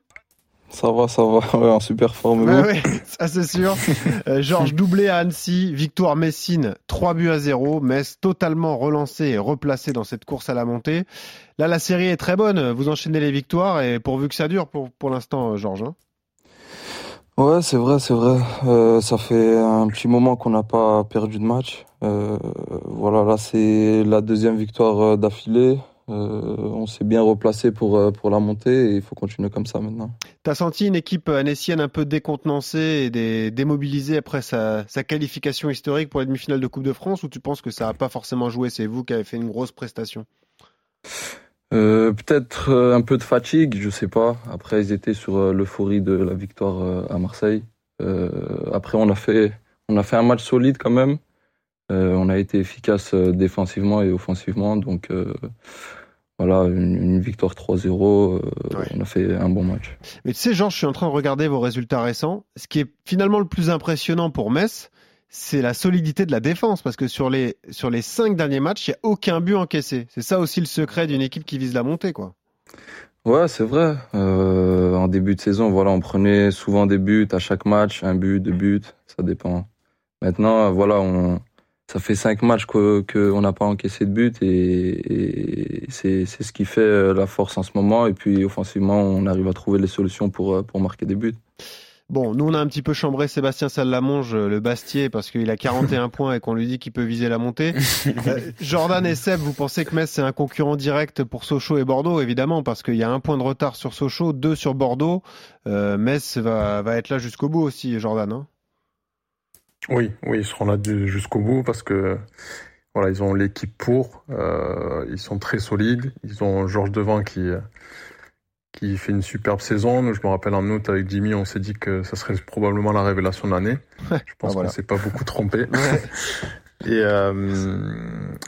Ça va, ça va. Ouais, en super forme. Ouais, ça c'est sûr. Euh, Georges doublé à Annecy, victoire Messine, 3 buts à 0. Metz totalement relancé et replacé dans cette course à la montée. Là, la série est très bonne. Vous enchaînez les victoires et pourvu que ça dure pour, pour l'instant, euh, Georges. hein. Ouais, c'est vrai, c'est vrai. Euh, ça fait un petit moment qu'on n'a pas perdu de match. Euh, voilà, là c'est la deuxième victoire d'affilée. Euh, on s'est bien replacé pour, euh, pour la montée et il faut continuer comme ça maintenant. T'as senti une équipe annécienne un peu décontenancée et dé- démobilisée après sa, sa qualification historique pour la demi-finale de Coupe de France ou tu penses que ça n'a pas forcément joué C'est vous qui avez fait une grosse prestation? Euh, Peut-être euh, un peu de fatigue, je sais pas. Après, ils étaient sur euh, l'euphorie de la victoire euh, à Marseille. Euh, après, on a fait, on a fait un match solide quand même. Euh, on a été efficace euh, défensivement et offensivement, donc euh, voilà, une, une victoire 3-0. euh, On a fait un bon match. Mais tu sais, Georges, je suis en train de regarder vos résultats récents. Ce qui est finalement le plus impressionnant pour Metz, c'est la solidité de la défense. Parce que sur les, sur les cinq derniers matchs, il n'y a aucun but encaissé. C'est ça aussi le secret d'une équipe qui vise la montée, quoi. Ouais, c'est vrai. Euh, en début de saison, voilà, on prenait souvent des buts à chaque match, un but, deux buts, ça dépend. Maintenant, euh, voilà, on, ça fait cinq matchs que qu'on n'a pas encaissé de but et, et c'est ce qui fait euh, la force en ce moment. Et puis offensivement, on arrive à trouver les solutions pour euh, pour marquer des buts. Bon, nous, on a un petit peu chambré Sébastien Salamonge, le Bastier, parce qu'il a 41 points et qu'on lui dit qu'il peut viser la montée. Euh, Jordan et Seb, vous pensez que Metz, c'est un concurrent direct pour Sochaux et Bordeaux, évidemment, parce qu'il y a un point de retard sur Sochaux, deux sur Bordeaux. Euh, Metz va, va être là jusqu'au bout aussi, Jordan. hein. Oui, oui, ils seront là jusqu'au bout parce que voilà, ils ont l'équipe pour, euh, ils sont très solides, ils ont Georges Devant qui qui fait une superbe saison. Nous, Je me rappelle en août avec Jimmy, on s'est dit que ça serait probablement la révélation de l'année. Je pense Ah, voilà. qu'on s'est pas beaucoup trompé. Et, euh,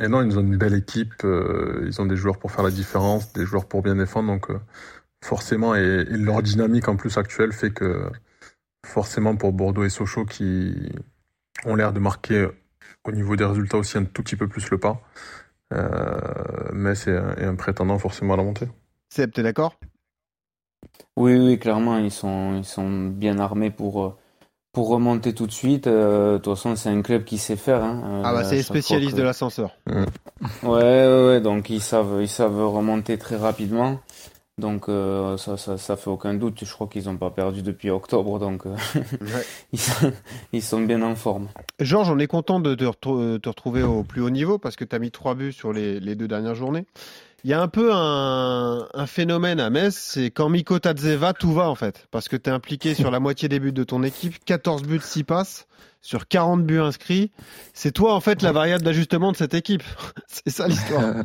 et non, ils ont une belle équipe, euh, ils ont des joueurs pour faire la différence, des joueurs pour bien défendre, donc forcément, et, et leur dynamique en plus actuelle fait que forcément pour Bordeaux et Sochaux qui ont l'air de marquer au niveau des résultats aussi un tout petit peu plus le pas, euh, mais c'est un, est un prétendant forcément à la montée. Seb, t'es d'accord? Oui, oui, clairement, ils sont, ils sont bien armés pour, euh, pour remonter tout de suite. Euh, de toute façon, c'est un club qui sait faire. Hein, Ah bah, Euh, c'est les spécialistes que- de l'ascenseur. Ouais, ouais, ouais, donc ils savent, ils savent remonter très rapidement. Donc euh, ça, ça, ça fait aucun doute. Je crois qu'ils n'ont pas perdu depuis octobre, donc euh, ils, sont, ils sont bien en forme. Georges, on est content de te, retrou- te retrouver au plus haut niveau parce que tu as mis trois buts sur les, les deux dernières journées. Il y a un peu un, un phénomène à Metz, c'est quand Miko Tadze va, tout va en fait. Parce que tu es impliqué sur la moitié des buts de ton équipe, 14 buts, 6 passes, sur 40 buts inscrits. C'est toi en fait la variable d'ajustement de cette équipe. c'est ça l'histoire.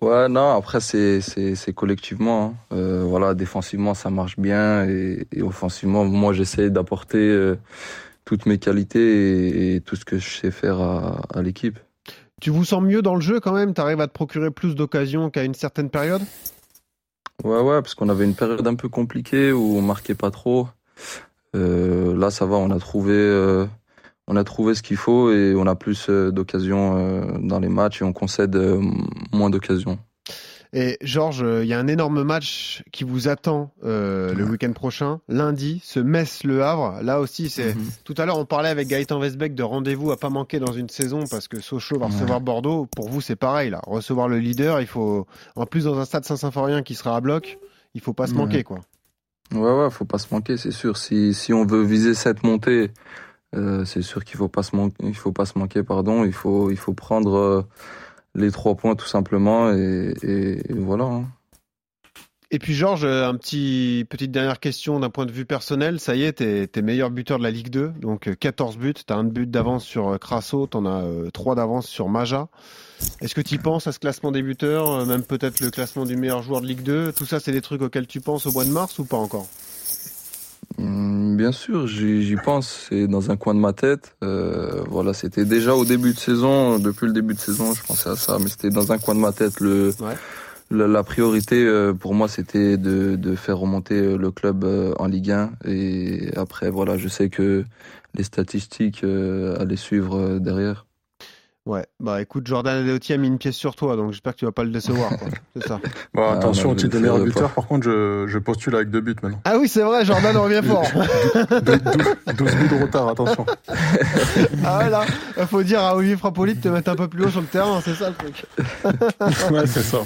Ouais, non, après, c'est, c'est, c'est collectivement. hein. Euh, voilà, défensivement, ça marche bien. Et, et offensivement, moi, j'essaie d'apporter euh, toutes mes qualités et, et tout ce que je sais faire à, à l'équipe. tu vous sens mieux dans le jeu quand même? Tu arrives à te procurer plus d'occasions qu'à une certaine période? Ouais, ouais, parce qu'on avait une période un peu compliquée où on marquait pas trop. Euh, là, ça va, on a trouvé, on a trouvé ce qu'il faut et on a plus euh, d'occasions euh, dans les matchs et on concède euh, moins d'occasions. Et Georges, il y a un énorme match qui vous attend euh, le week-end prochain, lundi, ce Metz-Le Havre. Là aussi, c'est Mhm. tout à l'heure on parlait avec Gaëtan Westbeck de rendez-vous à pas manquer dans une saison parce que Sochaux va recevoir Bordeaux. Pour vous, c'est pareil là, recevoir le leader, il faut en plus dans un stade Saint-Symphorien qui sera à bloc, il faut pas se Ouais. manquer quoi. Ouais, ouais, faut pas se manquer, c'est sûr. Si, si on veut viser cette montée, euh, c'est sûr qu'il faut pas se manquer, faut pas se manquer, pardon. Il faut, prendre euh, les trois points tout simplement et, voilà. hein. Et puis Georges, euh, un petit petite dernière question d'un point de vue personnel. Ça y est, t'es t'es meilleur buteur de la Ligue 2, donc euh, 14 buts. T'as un but d'avance sur Crasso, t'en as trois d'avance sur Maja. Est-ce que tu penses à ce classement des buteurs, même peut-être le classement du meilleur joueur de Ligue 2 Tout ça, c'est des trucs auxquels tu penses au mois de mars ou pas encore? Bien sûr, j'y j'y pense. C'est dans un coin de ma tête. Euh, voilà, c'était déjà au début de saison. Depuis le début de saison, je pensais à ça, mais c'était dans un coin de ma tête. Le, la, la priorité euh, pour moi, c'était de, de faire remonter euh, le club euh, en Ligue 1. Et après, voilà, je sais que les statistiques allaient suivre derrière. Ouais, bah écoute, Jordan Adeoti a mis une pièce sur toi, donc j'espère que tu vas pas le décevoir. quoi. C'est ça. Bon, Ah, attention au je titre de le meilleur buteur, pas. par contre, je, je postule avec deux buts maintenant. Ah oui, c'est vrai, Jordan revient fort. 12 buts de retard, attention. ah là, il faut dire à Olivier Frappoli de te mettre un peu plus haut sur le terrain, c'est ça le truc. ouais, c'est ça.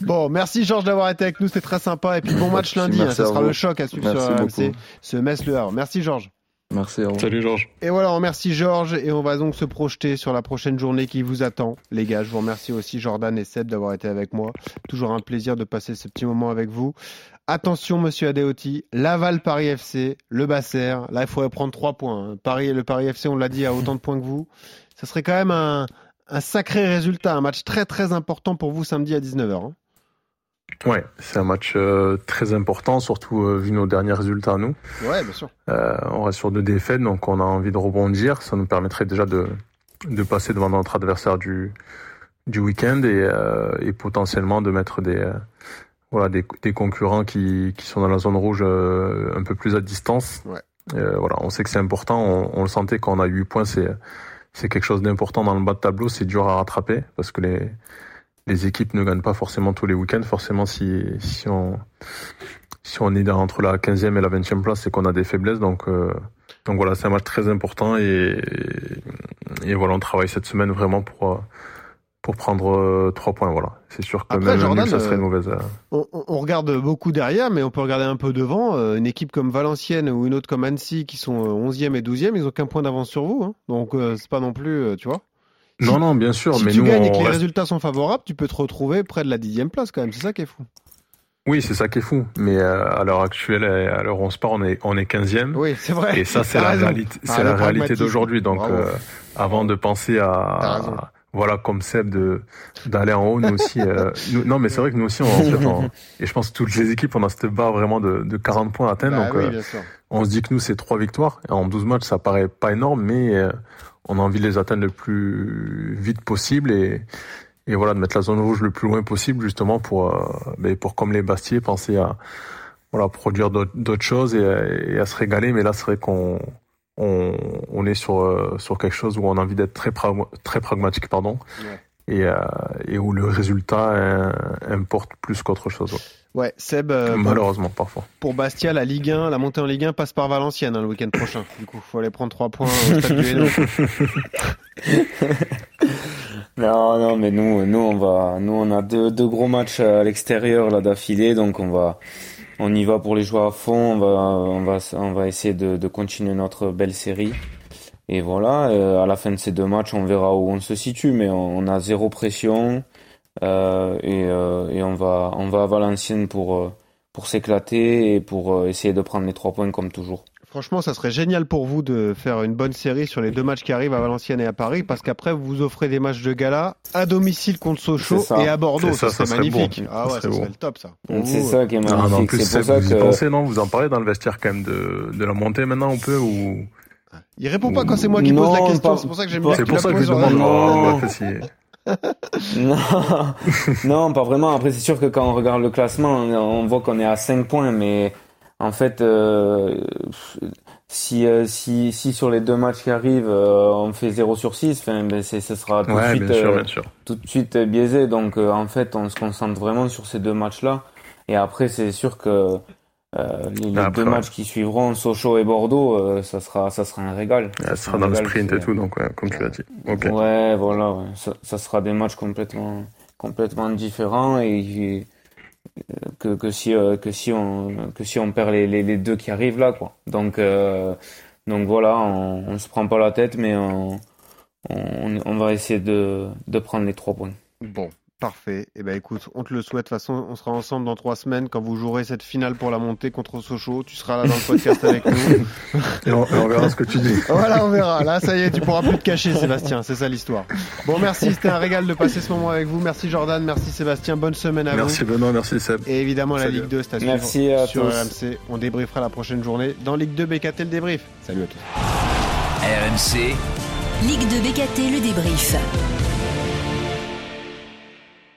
Bon, merci Georges d'avoir été avec nous, c'était très sympa. Et puis bon match lundi, hein, merci ça sera vous. le choc à suivre Merci sur RMC, ce Metz-Le Havre. Merci Georges. Merci. Salut Georges. Et voilà, on remercie Georges et on va donc se projeter sur la prochaine journée qui vous attend. Les gars, je vous remercie aussi Jordan et Seb d'avoir été avec moi. Toujours un plaisir de passer ce petit moment avec vous. Attention, monsieur Adeoti, Laval Paris FC, le Basser. Là, il faudrait prendre trois points. hein. Paris, le Paris FC, on l'a dit, a autant de points que vous. Ça serait quand même un, un sacré résultat, un match très très important pour vous samedi à 19h. Ouais, c'est un match euh, très important, surtout euh, vu nos derniers résultats à nous. Ouais, bien sûr. Euh, on reste sur deux défaites, donc on a envie de rebondir. Ça nous permettrait déjà de, de passer devant notre adversaire du, du week-end et, et potentiellement de mettre des, voilà, des, des concurrents qui, qui sont dans la zone rouge un peu plus à distance. Ouais. Voilà, on sait que c'est important. On, on le sentait quand on a 8 points, c'est c'est quelque chose d'important dans le bas de tableau. C'est dur à rattraper parce que les les équipes ne gagnent pas forcément tous les week-ends. Forcément, si si on si on est dans, entre la 15e et la 20e place, c'est qu'on a des faiblesses. Donc euh, donc voilà, c'est un match très important et et voilà, on travaille cette semaine vraiment pour pour prendre euh, trois points. Voilà, c'est sûr que Après, même Jordan, ça serait une mauvaise. euh, On, on- regarde beaucoup derrière, mais on peut regarder un peu devant. Une équipe comme Valenciennes ou une autre comme Annecy qui sont euh, 11e et 12e, ils ont qu'un point d'avance sur vous. hein. Donc c'est pas non plus, tu vois. Non, non, bien sûr, Si mais tu nous, gagnes et que les reste- résultats sont favorables, tu peux te retrouver près de la 10e place quand même. C'est ça qui est fou. Oui, c'est ça qui est fou. Mais euh, à l'heure actuelle, à l'heure où on se parle, on est, on est 15e. Oui, c'est vrai. Et ça, c'est la raison. réalité, c'est la réalité d'aujourd'hui. Donc, euh, avant de penser à, voilà, comme Seb, de d'aller en haut, nous aussi. euh, nous- non, mais c'est vrai que nous aussi, on, en fait, on- et je pense que toutes les équipes, on a cette barre vraiment de, de 40 points à atteindre. Bah donc, oui, euh, bien sûr. on se dit que nous, c'est trois victoires. En 12 matchs, ça paraît pas énorme, mais euh, on a envie de les atteindre le plus vite possible et, et voilà, de mettre la zone rouge le plus loin possible, justement, pour, euh, ben, pour comme les Bastiers, penser à voilà, produire d'autres choses et, à- se régaler. Mais là, c'est vrai qu'on on, on est sur, euh, sur quelque chose où on a envie d'être très, très pragmatique, pardon. Et, euh, et où le résultat euh, importe plus qu'autre chose. ouais. Seb, euh, pour- Malheureusement, parfois. pour Bastia, la Ligue 1, la montée en Ligue 1 passe par Valenciennes hein, le week-end prochain. Du coup, faut aller prendre trois points au stade du Hainaut. Non, non, mais nous, nous, on va, nous, on a deux, deux gros matchs à l'extérieur là d'affilée, donc on va, on y va pour les jouer à fond. On va, on va, on va essayer de, de continuer notre belle série. Et voilà, euh, à la fin de ces deux matchs, on verra où on se situe, mais on, on a zéro pression euh, et, euh, et on va, on va à Valenciennes pour, pour s'éclater et pour essayer de prendre les trois points comme toujours. Franchement, ça serait génial pour vous de faire une bonne série sur les deux matchs qui arrivent à Valenciennes et à Paris, parce qu'après, vous vous offrez des matchs de gala à domicile contre Sochaux ça. et à Bordeaux. C'est ça, Ça, ça serait magnifique. beau. Ah Ça ouais, ça serait serait beau. le top, ça. C'est ça qui est Non, en magnifique. plus, C'est pour ça vous y que pensez, non? Vous en parlez dans le vestiaire quand même de, de la montée maintenant un peu ou Il répond pas quand c'est moi qui Non, pose la question. pas- C'est pour ça que j'aime bien C'est pour la ça que je demande. Non. Non, non, pas vraiment. Après, c'est sûr que quand on regarde le classement, on on voit qu'on est à 5 points, mais en fait, euh, si, euh, si, si sur les deux matchs qui arrivent, euh, on fait 0 sur 6, enfin, ben ce sera tout, de Ouais, suite, bien sûr, bien sûr. tout de suite biaisé. Donc, euh, en fait, on se concentre vraiment sur ces deux matchs-là. Et après, c'est sûr que euh, les, les Après, deux ouais. matchs qui suivront, Sochaux et Bordeaux, euh, ça, sera, ça sera un régal. Ça sera sera dans le sprint et tout, donc ouais, comme tu l'as dit. Ouais, voilà, ouais. Ça, ça sera des matchs complètement, complètement différents et euh, que, que si euh, que si on que si on perd les, les, les deux qui arrivent là quoi. Donc euh, donc voilà, on, on se prend pas la tête, mais on on, on va essayer de de prendre les trois points. Bon, parfait. Et ben écoute, on te le souhaite. De toute façon, on sera ensemble dans trois semaines quand vous jouerez cette finale pour la montée contre Sochaux. Tu seras là dans le podcast avec nous. Et on, verra ce que tu dis. Voilà, on verra. Là, ça y est, tu pourras plus te cacher, Sébastien. C'est ça l'histoire. Bon, merci. C'était un régal de passer ce moment avec vous. Merci Jordan. Merci Sébastien. Bonne semaine à Merci vous. Benoît, merci Seb. Et évidemment, la. Ligue 2, c'est à suivre Merci à sur tous. RMC. On débriefera la prochaine journée dans Ligue 2 BKT le débrief. Salut à tous. RMC, Ligue de BKT, le débrief.